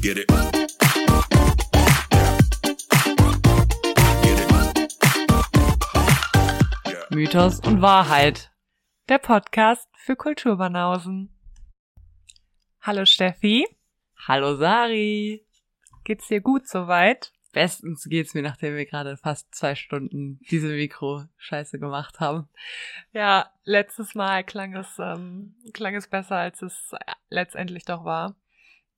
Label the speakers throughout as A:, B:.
A: Get it.
B: Mythos und Wahrheit. Der Podcast für Kulturbanausen. Hallo Steffi. Hallo Sari. Geht's dir gut soweit? Bestens geht's mir, nachdem wir gerade fast zwei Stunden diese Mikro-Scheiße gemacht haben. Ja, letztes Mal klang es, ähm, klang es besser, als es letztendlich doch war.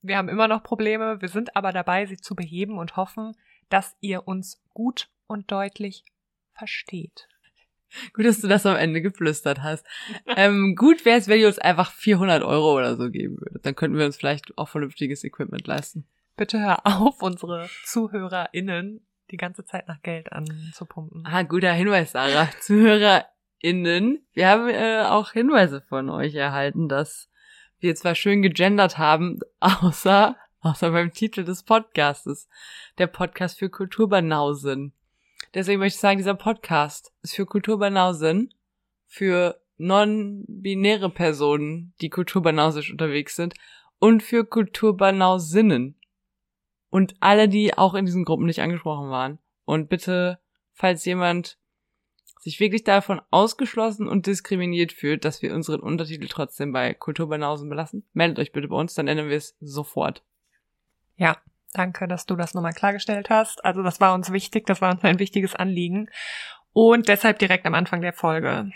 B: Wir haben immer noch Probleme, wir sind aber dabei, sie zu beheben und hoffen, dass ihr uns gut und deutlich versteht. Gut, dass du das am Ende geflüstert hast. ähm, gut wäre es, wenn ihr uns einfach 400 Euro oder so geben würdet. Dann könnten wir uns vielleicht auch vernünftiges Equipment leisten. Bitte hör auf, unsere ZuhörerInnen die ganze Zeit nach Geld anzupumpen. Ah, guter Hinweis, Sarah. ZuhörerInnen. Wir haben äh, auch Hinweise von euch erhalten, dass wir zwar schön gegendert haben, außer, außer beim Titel des Podcastes. Der Podcast für Kulturbanausen. Deswegen möchte ich sagen, dieser Podcast ist für Kulturbanausen, für non-binäre Personen, die kulturbanausisch unterwegs sind und für Kulturbanausinnen. Und alle, die auch in diesen Gruppen nicht angesprochen waren. Und bitte, falls jemand sich wirklich davon ausgeschlossen und diskriminiert fühlt, dass wir unseren Untertitel trotzdem bei Kulturbanausen belassen, meldet euch bitte bei uns, dann ändern wir es sofort. Ja, danke, dass du das nochmal klargestellt hast. Also das war uns wichtig, das war uns ein wichtiges Anliegen. Und deshalb direkt am Anfang der Folge.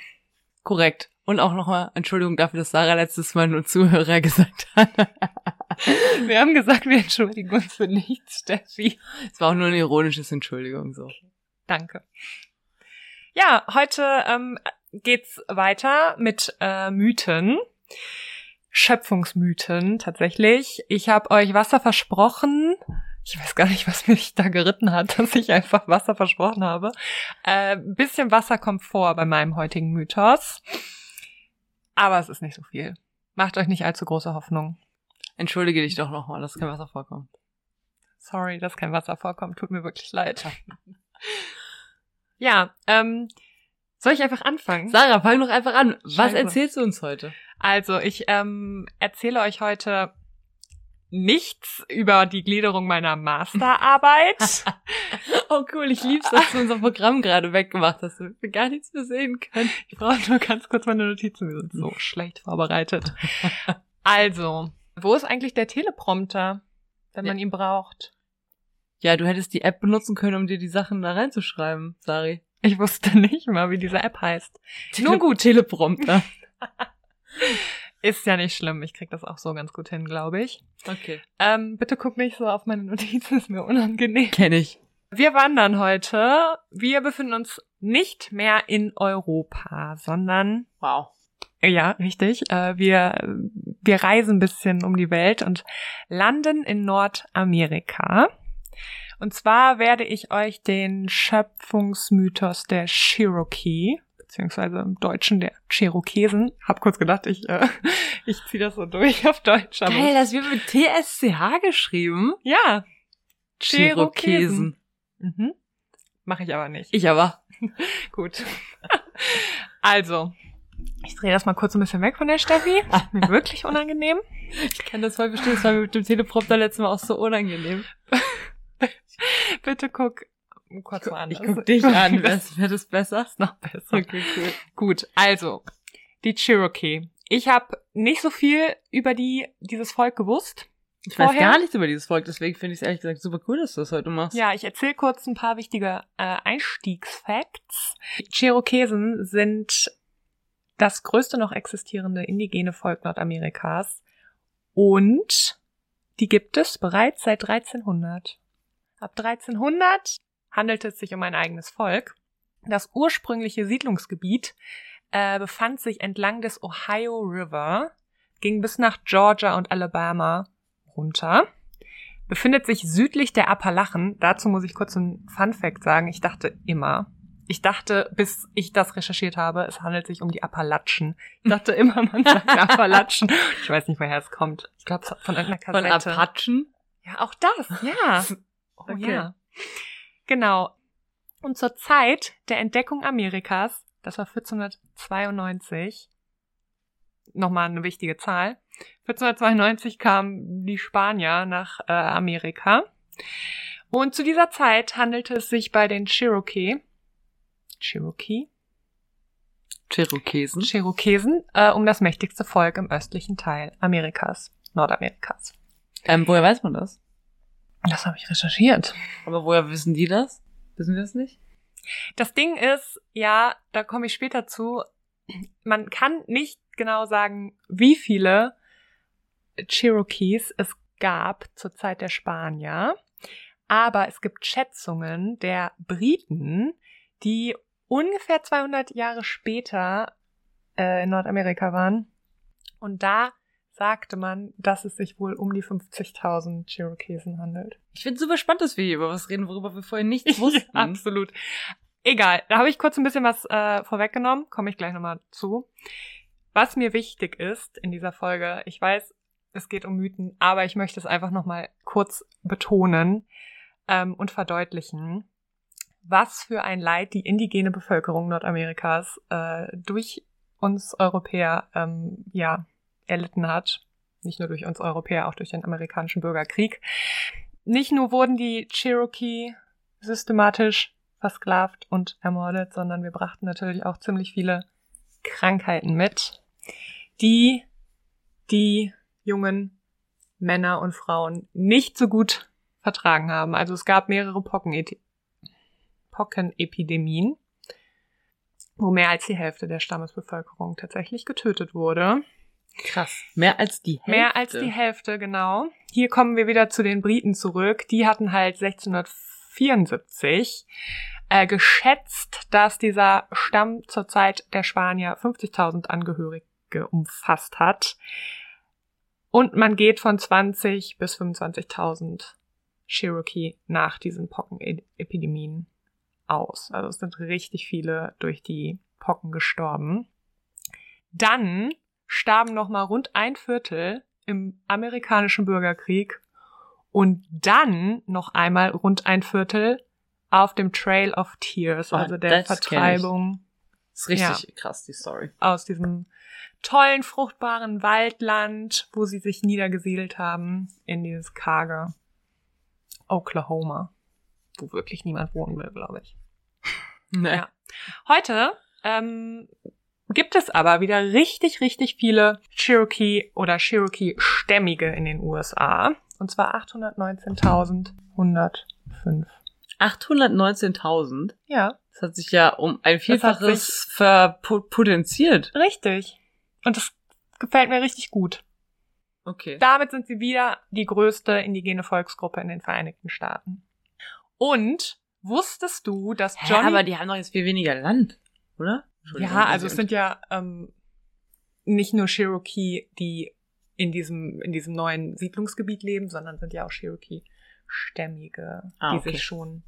B: Korrekt. Und auch nochmal Entschuldigung dafür, dass Sarah letztes Mal nur Zuhörer gesagt hat. Wir haben gesagt, wir entschuldigen uns für nichts, Steffi. Es war auch nur eine ironisches Entschuldigung, so. Danke. Ja, heute ähm, geht's weiter mit äh, Mythen. Schöpfungsmythen tatsächlich. Ich habe euch Wasser versprochen. Ich weiß gar nicht, was mich da geritten hat, dass ich einfach Wasser versprochen habe. Äh, bisschen Wasser kommt vor bei meinem heutigen Mythos. Aber es ist nicht so viel. Macht euch nicht allzu große Hoffnung. Entschuldige dich doch nochmal, dass kein Wasser vorkommt. Sorry, dass kein Wasser vorkommt. Tut mir wirklich leid. Ja, ähm, soll ich einfach anfangen? Sarah, fang doch einfach an. Was Scheiße. erzählst du uns heute? Also, ich ähm, erzähle euch heute nichts über die Gliederung meiner Masterarbeit. oh cool, ich lieb's, dass du unser Programm gerade weggemacht hast, damit wir gar nichts mehr sehen können. Ich brauche nur ganz kurz meine Notizen, wir sind so schlecht vorbereitet. Also, wo ist eigentlich der Teleprompter, wenn man ihn braucht? Ja, du hättest die App benutzen können, um dir die Sachen da reinzuschreiben, Sari. Ich wusste nicht mal, wie diese App heißt. Tele Nun gut, Teleprompter. Ist ja nicht schlimm. Ich krieg das auch so ganz gut hin, glaube ich. Okay. Ähm, bitte guck nicht so auf meine Notizen, ist mir unangenehm. Kenn ich. Wir wandern heute. Wir befinden uns nicht mehr in Europa, sondern Wow. Ja, richtig. Äh, wir, wir reisen ein bisschen um die Welt und landen in Nordamerika. Und zwar werde ich euch den Schöpfungsmythos der Cherokee, beziehungsweise im Deutschen der Cherokesen, hab kurz gedacht, ich, äh, ich ziehe das so durch auf Deutsch. Aber Geil, das wird mit TSCH geschrieben. ja, Cherokesen. Mhm. Mache ich aber nicht. Ich aber. Gut. Also, ich drehe das mal kurz ein bisschen weg von der Steffi. Mir wirklich unangenehm. Ich kann das voll verstehen. Das war mir mit dem Teleprompter letztes Mal auch so unangenehm. Bitte guck kurz mal an.
C: Ich guck dich an.
B: Das wird es besser? Ist noch besser.
C: Okay, cool.
B: Gut, also, die Cherokee. Ich habe nicht so viel über die dieses Volk gewusst.
C: Ich weiß
B: Vorher?
C: gar nichts über dieses Volk, deswegen finde ich es ehrlich gesagt super cool, dass du das heute machst.
B: Ja, ich erzähle kurz ein paar wichtige äh, Einstiegsfacts. Cherokesen sind das größte noch existierende indigene Volk Nordamerikas und die gibt es bereits seit 1300. Ab 1300 handelt es sich um ein eigenes Volk. Das ursprüngliche Siedlungsgebiet äh, befand sich entlang des Ohio River, ging bis nach Georgia und Alabama runter, befindet sich südlich der Appalachen. Dazu muss ich kurz ein Fun Fact sagen. Ich dachte immer, ich dachte, bis ich das recherchiert habe, es handelt sich um die Appalachen. Ich dachte immer, man sagt Appalachen. Ich weiß nicht, woher es kommt. Ich glaube, von irgendeiner
C: Von
B: Kassette.
C: Apachen?
B: Ja, auch das, ja. Oh,
C: Okay.
B: ja. Genau. Und zur Zeit der Entdeckung Amerikas, das war 1492, nochmal eine wichtige Zahl. 1492 kamen die Spanier nach äh, Amerika. Und zu dieser Zeit handelte es sich bei den Cherokee, Cherokee,
C: Cherokesen.
B: Cherokesen äh, um das mächtigste Volk im östlichen Teil Amerikas, Nordamerikas.
C: Ähm, woher weiß man das?
B: Das habe ich recherchiert.
C: Aber woher wissen die das? Wissen wir das nicht?
B: Das Ding ist, ja, da komme ich später zu, man kann nicht genau sagen, wie viele Cherokees es gab zur Zeit der Spanier, aber es gibt Schätzungen der Briten, die ungefähr 200 Jahre später äh, in Nordamerika waren. Und da sagte man, dass es sich wohl um die 50.000 Cherokesen handelt.
C: Ich finde super spannend, dass wir hier über was reden, worüber wir vorher nichts wussten.
B: Ja, absolut. Egal, da habe ich kurz ein bisschen was äh, vorweggenommen, komme ich gleich nochmal zu. Was mir wichtig ist in dieser Folge, ich weiß, es geht um Mythen, aber ich möchte es einfach nochmal kurz betonen ähm, und verdeutlichen, was für ein Leid die indigene Bevölkerung Nordamerikas äh, durch uns Europäer ähm, ja erlitten hat. Nicht nur durch uns Europäer, auch durch den amerikanischen Bürgerkrieg. Nicht nur wurden die Cherokee systematisch versklavt und ermordet, sondern wir brachten natürlich auch ziemlich viele Krankheiten mit, die die jungen Männer und Frauen nicht so gut vertragen haben. Also es gab mehrere Pocken Pockenepidemien, wo mehr als die Hälfte der Stammesbevölkerung tatsächlich getötet wurde.
C: Krass. Mehr als die Hälfte.
B: Mehr als die Hälfte, genau. Hier kommen wir wieder zu den Briten zurück. Die hatten halt 1674 äh, geschätzt, dass dieser Stamm zur Zeit der Spanier 50.000 Angehörige umfasst hat. Und man geht von 20 bis 25.000 Cherokee nach diesen Pockenepidemien aus. Also es sind richtig viele durch die Pocken gestorben. Dann starben noch mal rund ein Viertel im amerikanischen Bürgerkrieg und dann noch einmal rund ein Viertel auf dem Trail of Tears,
C: Oh,
B: also der
C: kenn ich.
B: Vertreibung
C: Das ist richtig krass, die Story.
B: aus diesem tollen, fruchtbaren Waldland, wo sie sich niedergesiedelt haben, in dieses karge Oklahoma, wo wirklich niemand wohnen will, glaube ich.
C: Nee.
B: Ja. Heute ähm, gibt es aber wieder richtig, richtig viele Cherokee oder Cherokee-Stämmige in den USA. Und zwar 819.105.
C: 819.000.
B: Ja,
C: Das hat sich ja um ein Vielfaches verpotenziert.
B: richtig. Und das gefällt mir richtig gut.
C: Okay.
B: Damit sind sie wieder die größte indigene Volksgruppe in den Vereinigten Staaten. Und wusstest du, dass Johnny...
C: aber die haben doch jetzt viel weniger Land, oder?
B: Ja, also es sind ja ähm, nicht nur Cherokee, die in diesem, in diesem neuen Siedlungsgebiet leben, sondern sind ja auch Cherokee-Stämmige,
C: Ah,
B: die
C: okay.
B: sich schon...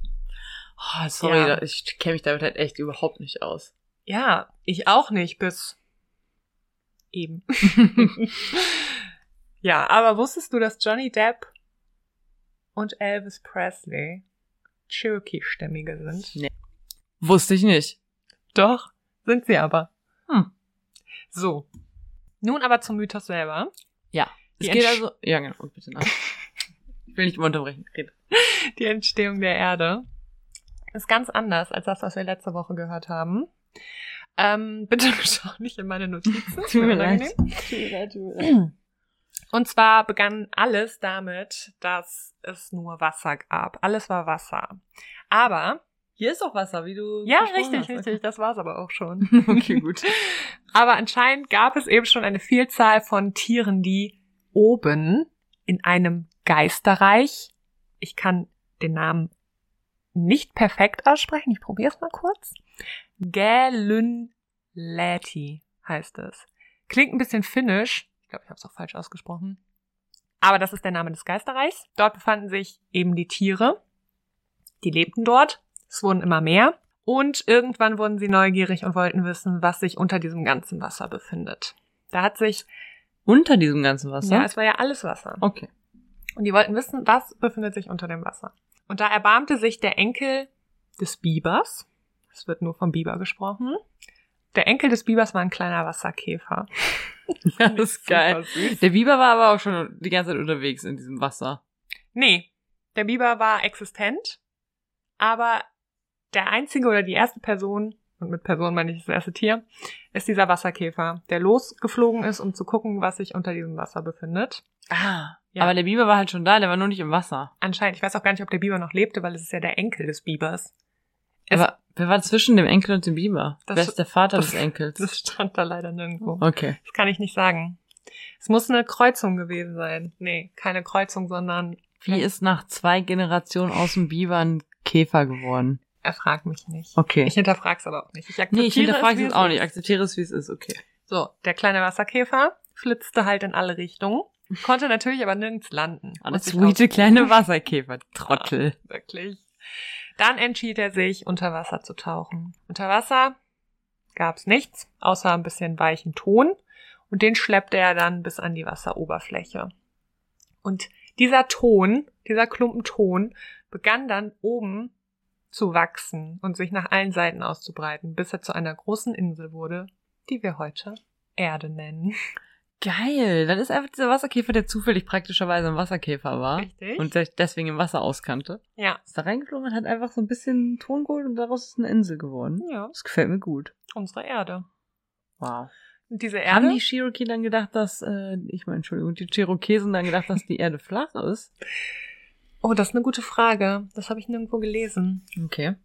C: Oh, sorry,
B: Ja.
C: da- ich kenne mich damit halt echt überhaupt nicht aus.
B: Ja, ich auch nicht, bis eben. ja, aber wusstest du, dass Johnny Depp und Elvis Presley Cherokee-Stämmige sind?
C: Wusste ich nicht.
B: Doch, sind sie aber.
C: Hm.
B: So. Nun aber zum Mythos selber.
C: Ja. Es
B: Die
C: geht
B: Entsch-
C: also. Ja, genau. Und bitte nach. ich will nicht immer unterbrechen. Red.
B: Die Entstehung der Erde ist ganz anders als das, was wir letzte Woche gehört haben. Ähm, bitte schau nicht in meine Notizen.
C: Tut mir leid.
B: Unangenehm. Und zwar begann alles damit, dass es nur Wasser gab. Alles war Wasser. Aber,
C: Hier ist auch Wasser, wie du.
B: ja, richtig,
C: hast.
B: richtig, das war's aber auch schon.
C: Okay, gut.
B: Aber anscheinend gab es eben schon eine Vielzahl von Tieren, die oben in einem Geisterreich, ich kann den Namen nicht perfekt aussprechen, ich probiere es mal kurz. Galunlati heißt es. Klingt ein bisschen finnisch, glaube, ich habe es auch falsch ausgesprochen. Aber das ist der Name des Geisterreichs. Dort befanden sich eben die Tiere, die lebten dort. Es wurden immer mehr. Und irgendwann wurden sie neugierig und wollten wissen, was sich unter diesem ganzen Wasser befindet. Da hat sich,
C: Unter diesem ganzen Wasser?
B: ja, es war ja alles Wasser.
C: okay.
B: Und die wollten wissen, was befindet sich unter dem Wasser. Und da erbarmte sich der Enkel des Bibers, es wird nur vom Biber gesprochen, der Enkel des Bibers war ein kleiner Wasserkäfer.
C: Ja, das ist geil.
B: Süß.
C: Der Biber war aber auch schon die ganze Zeit unterwegs in diesem Wasser.
B: Nee, der Biber war existent, aber der einzige oder die erste Person, und mit Person meine ich das erste Tier, ist dieser Wasserkäfer, der losgeflogen ist, um zu gucken, was sich unter diesem Wasser befindet.
C: Ah.
B: Ja.
C: Aber der Biber war halt schon da, der war nur nicht im Wasser.
B: Anscheinend, ich weiß auch gar nicht, ob der Biber noch lebte, weil es ist ja der Enkel des Bibers. Es-
C: Aber wer war zwischen dem Enkel und dem Biber?
B: Das-
C: wer ist der Vater
B: das-
C: des Enkels?
B: Das stand da leider nirgendwo.
C: Okay.
B: Das kann ich nicht sagen. Es muss eine Kreuzung gewesen sein. Nee, keine Kreuzung, sondern
C: Wie ist nach zwei Generationen aus dem Biber ein Käfer geworden?
B: er fragt mich nicht.
C: Okay.
B: Ich hinterfrag's aber auch nicht. Ich
C: nee,
B: akzeptiere
C: ich hinterfrage
B: wie
C: es auch
B: ist.
C: nicht. Ich akzeptiere es, wie es ist. Okay.
B: So, der kleine Wasserkäfer flitzte halt in alle Richtungen, konnte natürlich aber nirgends landen. Muss ich
C: sweete kleine Wasserkäfer. Trottel.
B: Ja, wirklich. Dann entschied er sich, unter Wasser zu tauchen. Unter Wasser gab's nichts, außer ein bisschen weichen Ton. Und den schleppte er dann bis an die Wasseroberfläche. Und dieser Ton, dieser Klumpen Ton, begann dann oben zu wachsen und sich nach allen Seiten auszubreiten, bis er zu einer großen Insel wurde, die wir heute Erde nennen.
C: Geil. Dann ist einfach dieser Wasserkäfer, der zufällig praktischerweise ein Wasserkäfer war.
B: Richtig?
C: Und sich deswegen im Wasser auskannte.
B: ja.
C: Ist da reingeflogen und hat einfach so ein bisschen Ton geholt und daraus ist eine Insel geworden.
B: Ja,
C: Das gefällt mir gut.
B: unsere Erde.
C: Wow.
B: Und diese
C: Haben
B: Erde.
C: die Cherokee dann gedacht, dass, äh, ich meine, Entschuldigung, die Cherokesen dann gedacht, dass die Erde flach ist?
B: oh, das ist eine gute Frage. Das habe ich nirgendwo gelesen.
C: Okay.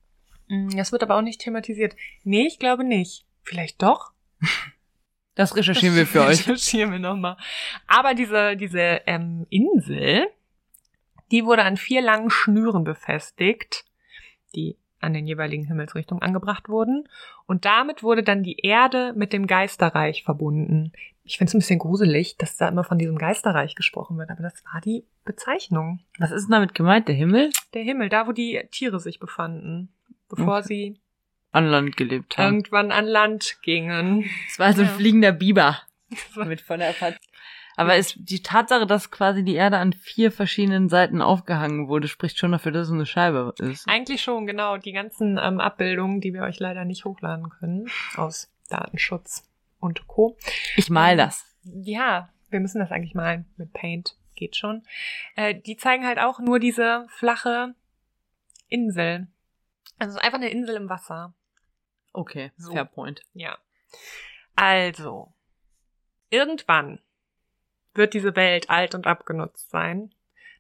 B: Mm, Das wird aber auch nicht thematisiert. Nee, ich glaube nicht. Vielleicht doch.
C: Das recherchieren wir für euch.
B: Recherchieren wir nochmal. Aber diese, diese ähm, Insel, die wurde an vier langen Schnüren befestigt, die an den jeweiligen Himmelsrichtungen angebracht wurden. Und damit wurde dann die Erde mit dem Geisterreich verbunden. Ich finde es ein bisschen gruselig, dass da immer von diesem Geisterreich gesprochen wird, aber das war die Bezeichnung.
C: Was ist denn damit gemeint? Der Himmel?
B: Der Himmel, da wo die Tiere sich befanden, bevor
C: Okay.
B: sie
C: An Land gelebt haben.
B: irgendwann an Land gingen.
C: Es war also ein
B: Ja.
C: fliegender Biber. Mit voller Erfahrung. Aber ist die Tatsache, dass quasi die Erde an vier verschiedenen Seiten aufgehangen wurde, spricht schon dafür, dass es eine Scheibe ist.
B: Eigentlich schon, genau. Die ganzen ähm, Abbildungen, die wir euch leider nicht hochladen können, aus Datenschutz und Co.
C: Ich mal das.
B: Ja, wir müssen das eigentlich malen mit Paint. Geht schon. Äh, die zeigen halt auch nur diese flache Insel. Also es ist einfach eine Insel im Wasser.
C: Okay,
B: So.
C: fair point.
B: Ja. Also, irgendwann wird diese Welt alt und abgenutzt sein.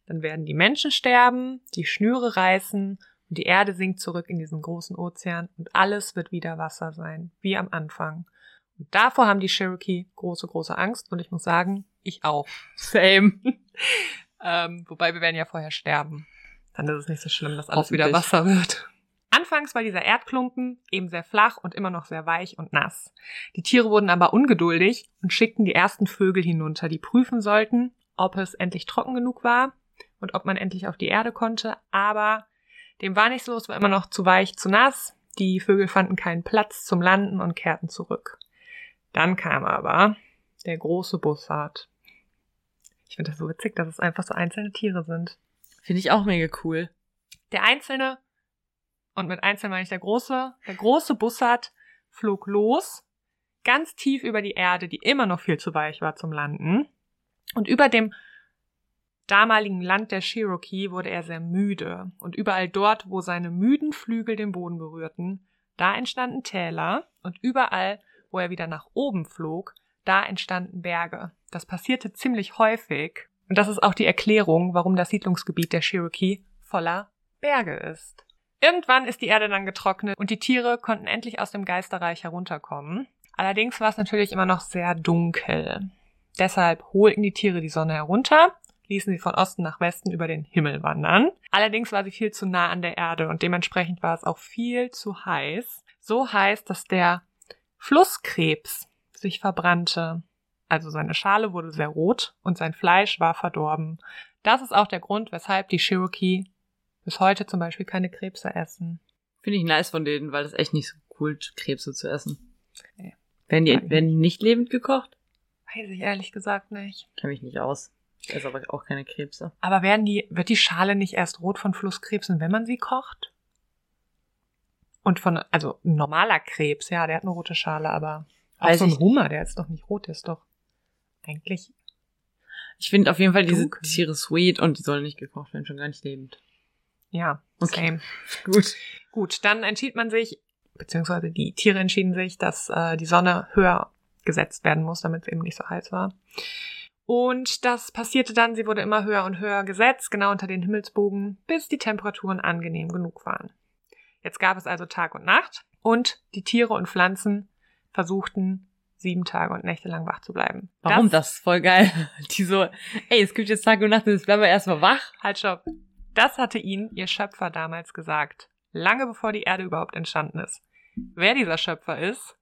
B: Dann werden die Menschen sterben, die Schnüre reißen und die Erde sinkt zurück in diesen großen Ozean und alles wird wieder Wasser sein, wie am Anfang. Und davor haben die Cherokee große, große Angst und ich muss sagen, ich auch.
C: Same.
B: Ähm, wobei wir werden ja vorher sterben. Dann ist es nicht so schlimm, dass alles wieder. Wasser wird. Anfangs war dieser Erdklumpen eben sehr flach und immer noch sehr weich und nass. Die Tiere wurden aber ungeduldig und schickten die ersten Vögel hinunter, die prüfen sollten, ob es endlich trocken genug war und ob man endlich auf die Erde konnte. Aber dem war nicht so, es war immer noch zu weich, zu nass. Die Vögel fanden keinen Platz zum Landen und kehrten zurück. Dann kam aber der große Bussard. Ich finde das so witzig, dass es einfach so einzelne Tiere sind.
C: Finde ich auch mega cool.
B: Der einzelne, und mit einzeln meine ich der große, der große Bussard flog los, ganz tief über die Erde, die immer noch viel zu weich war zum Landen. Und über dem damaligen Land der Cherokee wurde er sehr müde. Und überall dort, wo seine müden Flügel den Boden berührten, da entstanden Täler. Und überall, wo er wieder nach oben flog, da entstanden Berge. Das passierte ziemlich häufig. Und das ist auch die Erklärung, warum das Siedlungsgebiet der Cherokee voller Berge ist. Irgendwann ist die Erde dann getrocknet und die Tiere konnten endlich aus dem Geisterreich herunterkommen. Allerdings war es natürlich immer noch sehr dunkel. Deshalb holten die Tiere die Sonne herunter, ließen sie von Osten nach Westen über den Himmel wandern. Allerdings war sie viel zu nah an der Erde und dementsprechend war es auch viel zu heiß. So heiß, dass der Flusskrebs sich verbrannte. Also seine Schale wurde sehr rot und sein Fleisch war verdorben. Das ist auch der Grund, weshalb die Cherokee bis heute zum Beispiel keine Krebse essen.
C: Finde ich nice von denen, weil das echt nicht so cool, Krebse zu essen.
B: Nee.
C: Werden die, werden die nicht lebend gekocht?
B: Weiß ich ehrlich gesagt nicht.
C: Kenn mich nicht aus. Ich esse aber auch keine Krebse.
B: Aber werden die, wird die Schale nicht erst rot von Flusskrebsen, wenn man sie kocht? Und von, also ein normaler Krebs, ja, der hat eine rote Schale, aber auch
C: Weiß
B: so ein Hummer, der ist doch nicht rot, der ist doch. eigentlich,
C: Ich finde auf jeden Fall diese. Tiere sweet und die sollen nicht gekocht werden, schon gar nicht lebend.
B: Ja,
C: Okay.
B: same.
C: Gut.
B: Gut, dann entschied man sich, beziehungsweise die Tiere entschieden sich, dass äh, die Sonne höher gesetzt werden muss, damit es eben nicht so heiß war. Und das passierte dann, sie wurde immer höher und höher gesetzt, genau unter den Himmelsbogen, bis die Temperaturen angenehm genug waren. Jetzt gab es also Tag und Nacht und die Tiere und Pflanzen versuchten sieben Tage und Nächte lang wach zu bleiben.
C: Warum? Das, ist voll geil. Die so, ey, es gibt jetzt Tag und Nacht, jetzt bleiben wir erstmal wach.
B: Halt, stopp. Das hatte ihnen ihr Schöpfer damals gesagt, lange bevor die Erde überhaupt entstanden ist. Wer dieser Schöpfer ist,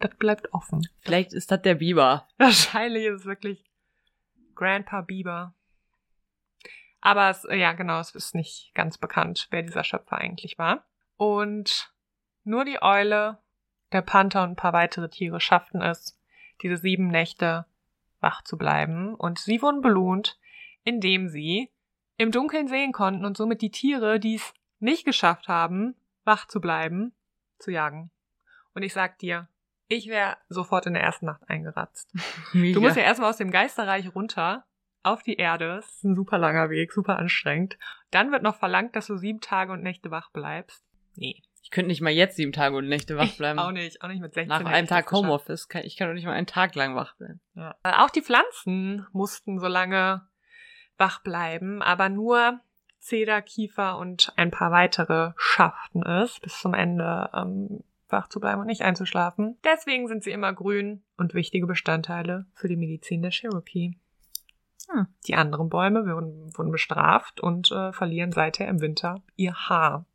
B: das bleibt offen.
C: Vielleicht ist das der Biber.
B: Wahrscheinlich ist es wirklich Grandpa Bieber. Aber es, ja, genau, es ist nicht ganz bekannt, wer dieser Schöpfer eigentlich war. Und nur die Eule, der Panther und ein paar weitere Tiere schafften es, diese sieben Nächte wach zu bleiben. Und sie wurden belohnt, indem sie im Dunkeln sehen konnten und somit die Tiere, die es nicht geschafft haben, wach zu bleiben, zu jagen. Und ich sag dir, ich wäre sofort in der ersten Nacht eingeratzt. Du musst ja erstmal aus dem Geisterreich runter auf die Erde. Das ist ein super langer Weg, super anstrengend. Dann wird noch verlangt, dass du sieben Tage und Nächte wach bleibst. Nee.
C: Ich könnte nicht mal jetzt sieben Tage und Nächte wach bleiben.
B: Auch nicht, auch nicht mit 16.
C: Nach einem
B: ich
C: Tag. Homeoffice. Kann, ich kann doch nicht mal einen Tag lang wach bleiben.
B: Ja. Äh, Auch die Pflanzen mussten so lange wach bleiben, aber nur Zeder, Kiefer und ein paar weitere schafften es, bis zum Ende ähm, wach zu bleiben und nicht einzuschlafen. Deswegen sind sie immer grün und wichtige Bestandteile für die Medizin der Cherokee.
C: Hm.
B: Die anderen Bäume wurden, wurden bestraft und äh, verlieren seither im Winter ihr Haar.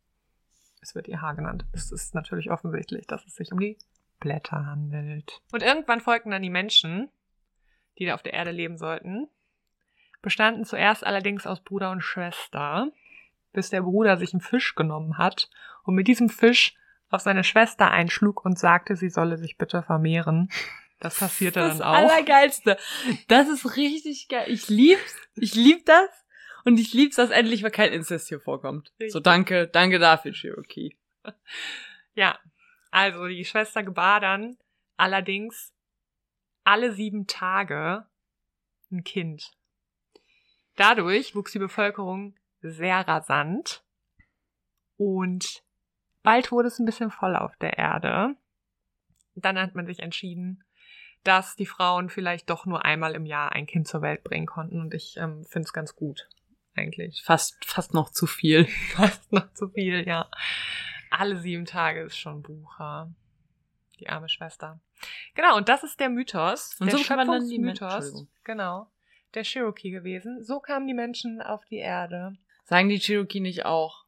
B: Es wird ihr Haar genannt. Es ist natürlich offensichtlich, dass es sich um die Blätter handelt. Und irgendwann folgten dann die Menschen, die da auf der Erde leben sollten, bestanden zuerst allerdings aus Bruder und Schwester, bis der Bruder sich einen Fisch genommen hat und mit diesem Fisch auf seine Schwester einschlug und sagte, sie solle sich bitte vermehren. Das passierte
C: das
B: dann auch.
C: Allergeilste. Das ist richtig geil. Ich lieb's. Ich lieb das. Und ich lieb's, dass endlich mal kein Inzest hier vorkommt.
B: Richtig.
C: So, danke, danke dafür, Cherokee.
B: Ja, also die Schwester gebar dann allerdings alle sieben Tage ein Kind. Dadurch wuchs die Bevölkerung sehr rasant und bald wurde es ein bisschen voll auf der Erde. Dann hat man sich entschieden, dass die Frauen vielleicht doch nur einmal im Jahr ein Kind zur Welt bringen konnten und ich ähm, finde es ganz gut, eigentlich.
C: Fast, fast noch zu viel.
B: Fast noch zu viel, ja. Alle sieben Tage ist schon Bucher. Die arme Schwester. Genau, und das ist der Mythos.
C: Und
B: der
C: so kann man dann die Entschuldigung.
B: Genau. Der Cherokee gewesen. So kamen die Menschen auf die Erde.
C: Sagen die Cherokee nicht auch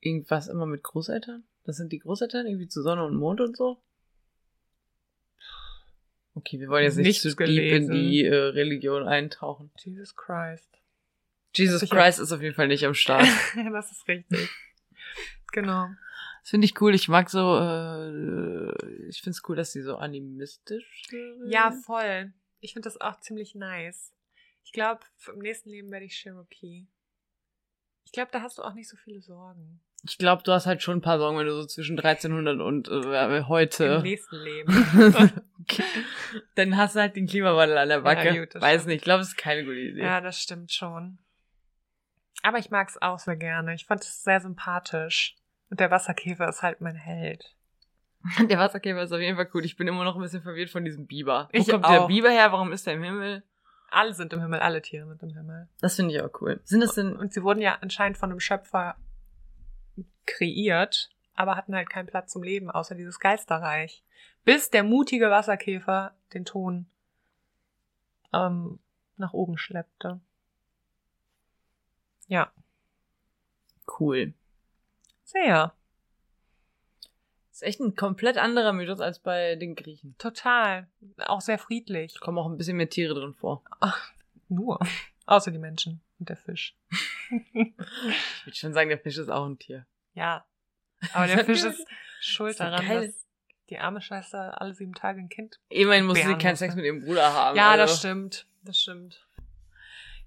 C: irgendwas immer mit Großeltern? Das sind die Großeltern irgendwie zu Sonne und Mond und so? Okay, wir wollen jetzt nicht zu deep in die äh, Religion eintauchen.
B: Jesus Christ.
C: Jesus. Christ ist auf jeden Fall nicht am Start.
B: das ist richtig. Genau.
C: Das finde ich cool. Ich mag so, äh, ich finde es cool, dass die so animistisch sind.
B: Ja, voll. Ich finde das auch ziemlich nice. Ich glaube, im nächsten Leben werde ich Cherokee. Ich glaube, da hast du auch nicht so viele Sorgen.
C: Ich glaube, du hast halt schon ein paar Sorgen, wenn du so zwischen 1300 und äh,
B: Im
C: heute.
B: nächsten Leben.
C: okay. Dann hast du halt den Klimawandel an der Backe.
B: gut, das
C: Weiß
B: stimmt.
C: nicht, ich glaube, es ist keine gute Idee.
B: Ja, das stimmt schon. Aber ich mag es auch sehr gerne. Ich fand es sehr sympathisch. Und der Wasserkäfer ist halt mein Held.
C: Der Wasserkäfer ist auf jeden Fall cool. Ich bin immer noch ein bisschen verwirrt von diesem Biber. Wo
B: Ich
C: kommt der
B: auch.
C: Biber her? Warum ist der im Himmel?
B: Alle sind im Himmel, alle Tiere sind im Himmel.
C: Das finde ich auch cool. Sind das denn
B: Und sie wurden ja anscheinend von einem Schöpfer kreiert, aber hatten halt keinen Platz zum Leben, außer dieses Geisterreich. Bis der mutige Wasserkäfer den Ton ähm, nach oben schleppte. Ja,
C: cool?
B: sehr.
C: Ist echt ein komplett anderer Mythos als bei den Griechen.
B: Total. Auch sehr friedlich.
C: Kommen auch ein bisschen mehr Tiere drin vor.
B: Nur. Außer die Menschen und der Fisch.
C: Ich würde schon sagen, der Fisch ist auch ein Tier.
B: Ja. Aber der Fisch ist schuld
C: ist
B: daran,
C: geil.
B: dass die arme Schwester alle sieben Tage ein Kind.
C: Immerhin musste sie keinen. Sex mit ihrem Bruder haben.
B: Ja,
C: also.
B: das stimmt. Das stimmt.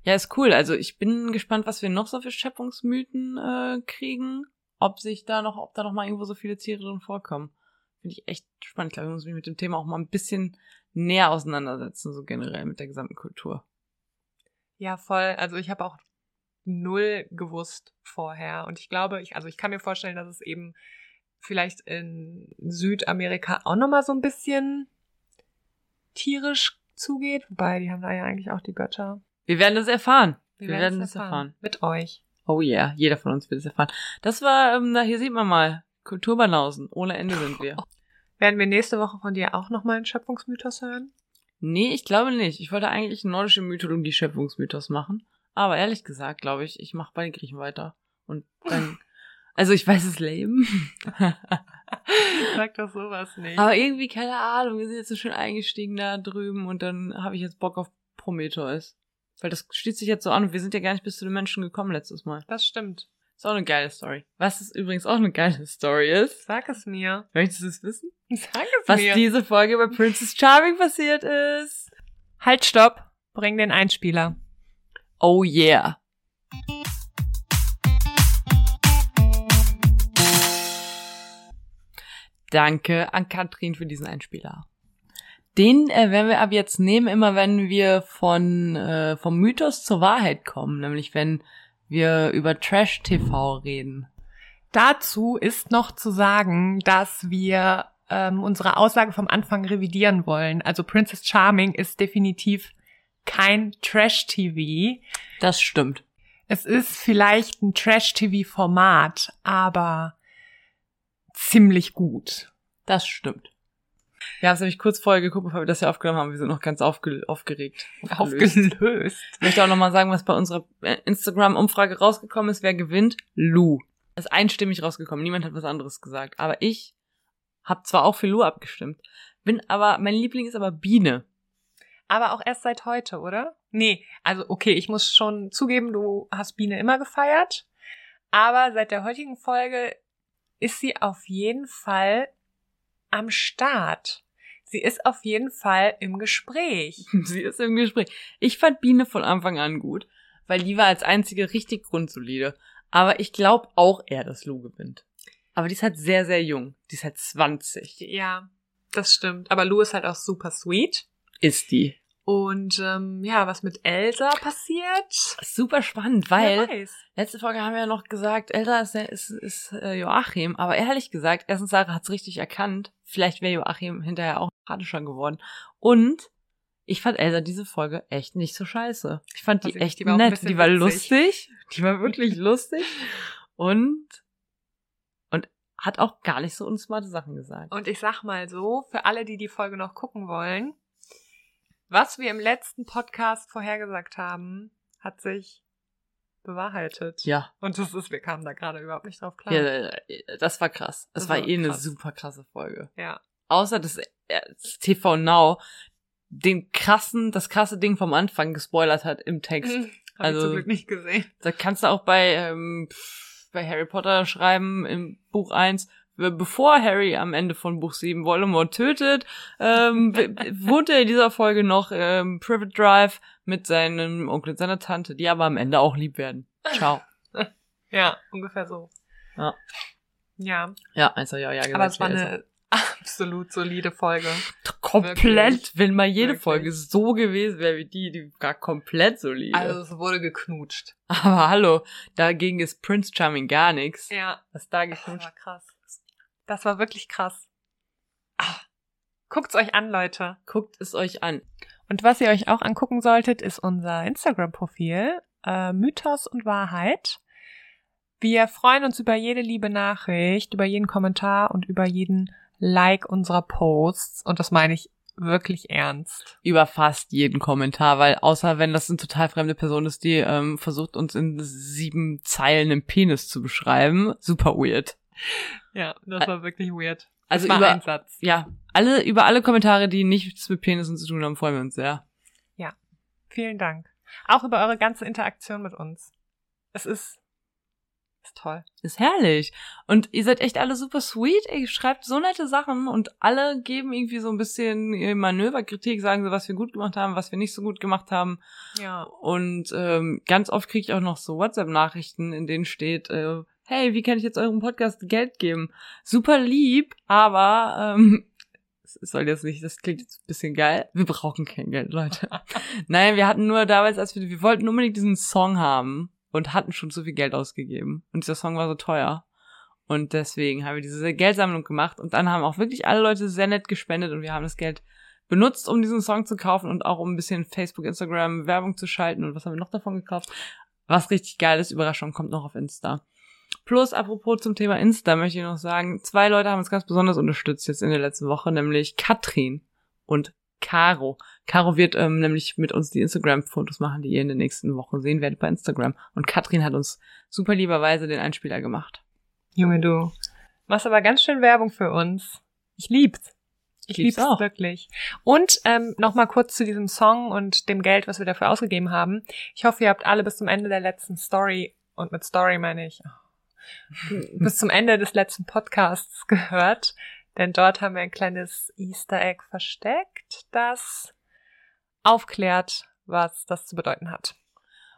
C: Ja, ist cool. Also ich bin gespannt, was wir noch so für Schöpfungsmythen äh, kriegen. Ob sich da noch, ob da noch mal irgendwo so viele Tiere drin vorkommen. Finde ich echt spannend. Ich glaube, ich muss mich mit dem Thema auch mal ein bisschen näher auseinandersetzen, so generell mit der gesamten Kultur.
B: Ja, voll. Also ich habe auch null gewusst vorher. Und ich glaube, ich, also ich kann mir vorstellen, dass es eben vielleicht in Südamerika auch nochmal so ein bisschen tierisch zugeht. Wobei, die haben da ja eigentlich auch die Götter.
C: Wir werden das erfahren. Wir,
B: werden
C: werden
B: es
C: das erfahren.
B: Mit euch.
C: Oh yeah, jeder von uns wird es erfahren. Das war, ähm, na, hier sieht man mal, Kulturbanausen. Ohne Ende sind wir.
B: Werden wir nächste Woche von dir auch nochmal einen Schöpfungsmythos hören?
C: Nee, ich glaube nicht. Ich wollte eigentlich nordische Mythologie Schöpfungsmythos machen. Aber ehrlich gesagt, glaube ich, ich mache bei den Griechen weiter. Und dann, also ich weiß es lame.
B: Sag doch sowas nicht.
C: Aber irgendwie, keine Ahnung, wir sind jetzt so schön eingestiegen da drüben und dann habe ich jetzt Bock auf Prometheus. Weil das schließt sich jetzt so an und wir sind ja gar nicht bis zu den Menschen gekommen letztes Mal.
B: das stimmt.
C: Ist auch eine geile Story. Was ist übrigens auch eine geile Story ist,
B: Sag es mir.
C: möchtest du es wissen?
B: Sag es
C: Was
B: mir.
C: diese Folge bei Princess Charming passiert ist.
B: halt, stopp. Bring den Einspieler.
C: Oh yeah. Danke an Katrin für diesen Einspieler. Den äh, werden wir ab jetzt nehmen, immer wenn wir von äh, vom Mythos zur Wahrheit kommen, nämlich wenn wir über Trash TV reden.
B: Dazu ist noch zu sagen, dass wir ähm, unsere Aussage vom Anfang revidieren wollen. Also Princess Charming ist definitiv kein Trash-TV.
C: Das stimmt.
B: Es ist vielleicht ein Trash-TV-Format, aber ziemlich gut.
C: Das stimmt. Wir haben es nämlich kurz vorher geguckt, bevor wir das hier aufgenommen haben. Wir sind noch ganz aufge aufgeregt.
B: Aufgelöst.
C: Ich möchte auch nochmal sagen, was bei unserer äh, Instagram-Umfrage rausgekommen ist. Wer gewinnt? Lou. ist einstimmig rausgekommen. Niemand hat was anderes gesagt. Aber ich habe zwar auch für Lou abgestimmt, bin aber, mein Liebling ist aber Biene.
B: Aber auch erst seit heute, oder? Nee, also okay, ich muss schon zugeben, du hast Biene immer gefeiert. Aber seit der heutigen Folge ist sie auf jeden Fall am Start. Sie ist auf jeden Fall im Gespräch.
C: Sie ist im Gespräch. Ich fand Biene von Anfang an gut, weil die war als einzige richtig grundsolide. Aber ich glaube auch eher, dass Lou gewinnt. Aber die ist halt sehr, sehr jung. Die ist halt 20.
B: Ja, das stimmt. Aber Lou ist halt auch super sweet.
C: Ist die.
B: Und ähm, ja, was mit Elsa passiert?
C: Super spannend, weil letzte Folge haben wir ja noch gesagt, Elsa ist, ist, ist äh, Joachim. Aber ehrlich gesagt, erstens Sarah hat's richtig erkannt. Vielleicht wäre Joachim hinterher auch sympathischer geworden. Und ich fand Elsa diese Folge echt nicht so scheiße. Ich fand die echt
B: die
C: nett. Die war
B: witzig.
C: lustig. Die war wirklich lustig. Und, und hat auch gar nicht so unsmarte Sachen gesagt.
B: Und ich sag mal so, für alle, die die Folge noch gucken wollen, was wir im letzten Podcast vorhergesagt haben, hat sich bewahrheitet.
C: Ja,
B: Und das ist, wir kamen da gerade überhaupt nicht drauf klar.
C: ja, äh, das war krass. Das,
B: Das
C: war
B: war
C: eh eine
B: krass.
C: super krasse Folge.
B: ja.
C: Außer dass äh, das TV Now den krassen, das krasse Ding vom Anfang gespoilert hat im Text.
B: Habe
C: Also-
B: ich zum Glück nicht gesehen.
C: Da kannst du auch bei, ähm, bei Harry Potter schreiben im Buch 1, be- bevor Harry am Ende von Buch 7 Voldemort tötet, ähm, w- wohnt er in dieser Folge noch ähm, Private Drive mit seinem Onkel und seiner Tante, die aber am Ende auch lieb werden. Ciao.
B: Ja, ungefähr so.
C: Ja.
B: Ja,
C: Ja, also ja, ja, gesagt.
B: aber es war eine absolut solide Folge.
C: komplett,
B: wirklich,
C: wenn mal jede
B: wirklich.
C: Folge so gewesen wäre wie die, die war komplett solide.
B: Also es wurde geknutscht.
C: aber hallo, dagegen ist Prince Charming gar nichts.
B: Ja,
C: Was da
B: das
C: geknutscht
B: war krass. Das war wirklich krass. Ah. Guckt's euch an, Leute.
C: Guckt es euch an.
B: Und was ihr euch auch angucken solltet, ist unser Instagram-Profil, äh, Mythos und Wahrheit. Wir freuen uns über jede liebe Nachricht, über jeden Kommentar und über jeden Like unserer Posts. Und das meine ich wirklich ernst.
C: über fast jeden Kommentar, weil außer wenn das eine total fremde Person ist, die ähm, versucht uns in sieben Zeilen einen Penis zu beschreiben, super weird.
B: Ja, das war wirklich weird.
C: Also über
B: ein Satz.
C: ja alle über alle Kommentare, die nichts mit Penissen zu tun haben, freuen wir uns sehr.
B: Vielen Dank. Auch über eure ganze Interaktion mit uns. Es ist, ist toll.
C: Ist herrlich. Und ihr seid echt alle super sweet. Ihr schreibt so nette Sachen und alle geben irgendwie so ein bisschen Manöverkritik, sagen so, was wir gut gemacht haben, was wir nicht so gut gemacht haben.
B: Ja.
C: Und ähm, ganz oft kriege ich auch noch so WhatsApp-Nachrichten, in denen steht, äh, hey, wie kann ich jetzt eurem Podcast Geld geben? Super lieb, aber ähm, es soll jetzt nicht, das klingt jetzt ein bisschen geil. Wir brauchen kein Geld, Leute. Nein, wir hatten nur damals, als wir, wir wollten unbedingt diesen Song haben und hatten schon zu viel Geld ausgegeben. Und dieser Song war so teuer. Und deswegen haben wir diese Geldsammlung gemacht und dann haben auch wirklich alle Leute sehr nett gespendet und wir haben das Geld benutzt, um diesen Song zu kaufen und auch um ein bisschen Facebook, Instagram Werbung zu schalten und was haben wir noch davon gekauft? Was richtig geil ist, Überraschung, kommt noch auf Insta. Plus, apropos zum Thema Insta, möchte ich noch sagen, zwei Leute haben uns ganz besonders unterstützt jetzt in der letzten Woche, nämlich Katrin und Caro. Caro wird ähm, nämlich mit uns die Instagram-Fotos machen, die ihr in den nächsten Wochen sehen werdet bei Instagram. Und Katrin hat uns super lieberweise den Einspieler gemacht.
B: Junge, du machst aber ganz schön Werbung für uns. Ich lieb's. Ich
C: lieb's
B: lieb's,
C: auch.
B: wirklich. Und ähm, noch mal kurz zu diesem Song und dem Geld, was wir dafür ausgegeben haben. Ich hoffe, ihr habt alle bis zum Ende der letzten Story und mit Story meine ich bis zum Ende des letzten Podcasts gehört, denn dort haben wir ein kleines Easter Egg versteckt, das aufklärt, was das zu bedeuten hat.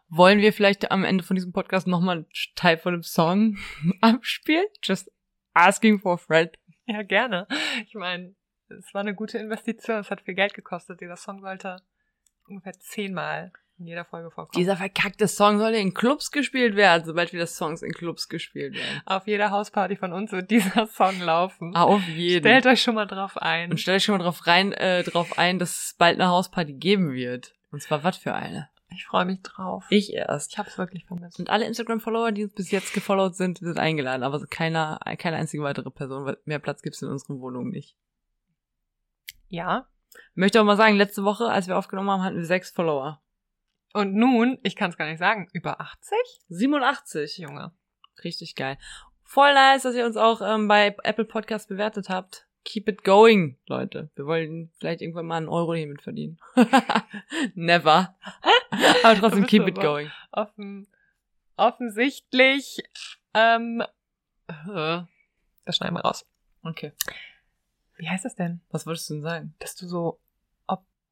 C: Wollen wir vielleicht am Ende von diesem Podcast nochmal einen Teil von dem Song abspielen? Just asking for a friend.
B: Ja, gerne. Ich meine, es war eine gute Investition. Es hat viel Geld gekostet. Dieser Song sollte ungefähr zehnmal in jeder Folge vorkommen.
C: Dieser verkackte Song soll in Clubs gespielt werden, sobald wieder Songs in Clubs gespielt werden.
B: Auf jeder Hausparty von uns wird dieser Song laufen.
C: Auf jeden.
B: Stellt euch schon mal drauf ein.
C: Und stellt euch schon mal drauf rein, äh, drauf ein, dass es bald eine Hausparty geben wird. Und zwar was für eine?
B: Ich freue mich drauf.
C: Ich erst.
B: Ich hab's wirklich vermisst.
C: Und alle Instagram-Follower, die uns bis jetzt gefollowt sind, sind eingeladen. Aber so keiner, keine einzige weitere Person, weil mehr Platz gibt's in unseren Wohnungen nicht.
B: Ja.
C: Möchte auch mal sagen, letzte Woche, als wir aufgenommen haben, hatten wir sechs Follower.
B: Und nun, ich kann es gar nicht sagen, über 80?
C: 87.
B: Junge.
C: Richtig geil. Voll nice, dass ihr uns auch ähm, bei Apple Podcast bewertet habt. Keep it going, Leute. Wir wollen vielleicht irgendwann mal einen Euro hiermit verdienen. Never. Aber trotzdem keep it going.
B: Offen, offensichtlich, ähm, äh, das schneiden wir raus.
C: Okay.
B: Wie heißt das denn?
C: Was wolltest du denn sagen?
B: Dass du so,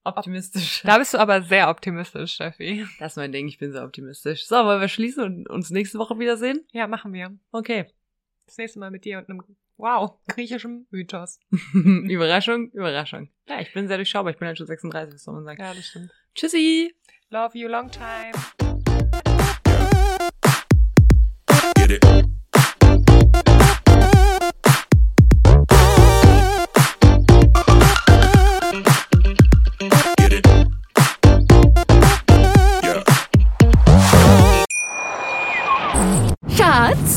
C: Optimistisch.
B: da bist du aber sehr optimistisch, Steffi.
C: Das ist mein Ding, ich bin sehr optimistisch. So, wollen wir schließen und uns nächste Woche wiedersehen?
B: Ja, machen wir.
C: Okay.
B: Das nächste Mal mit dir und einem, wow, griechischem Mythos.
C: Überraschung, Überraschung. Ja, ich bin sehr durchschaubar. Ich bin halt schon 36, was soll man sagen.
B: Ja, das stimmt.
C: Tschüssi!
B: Love you long time.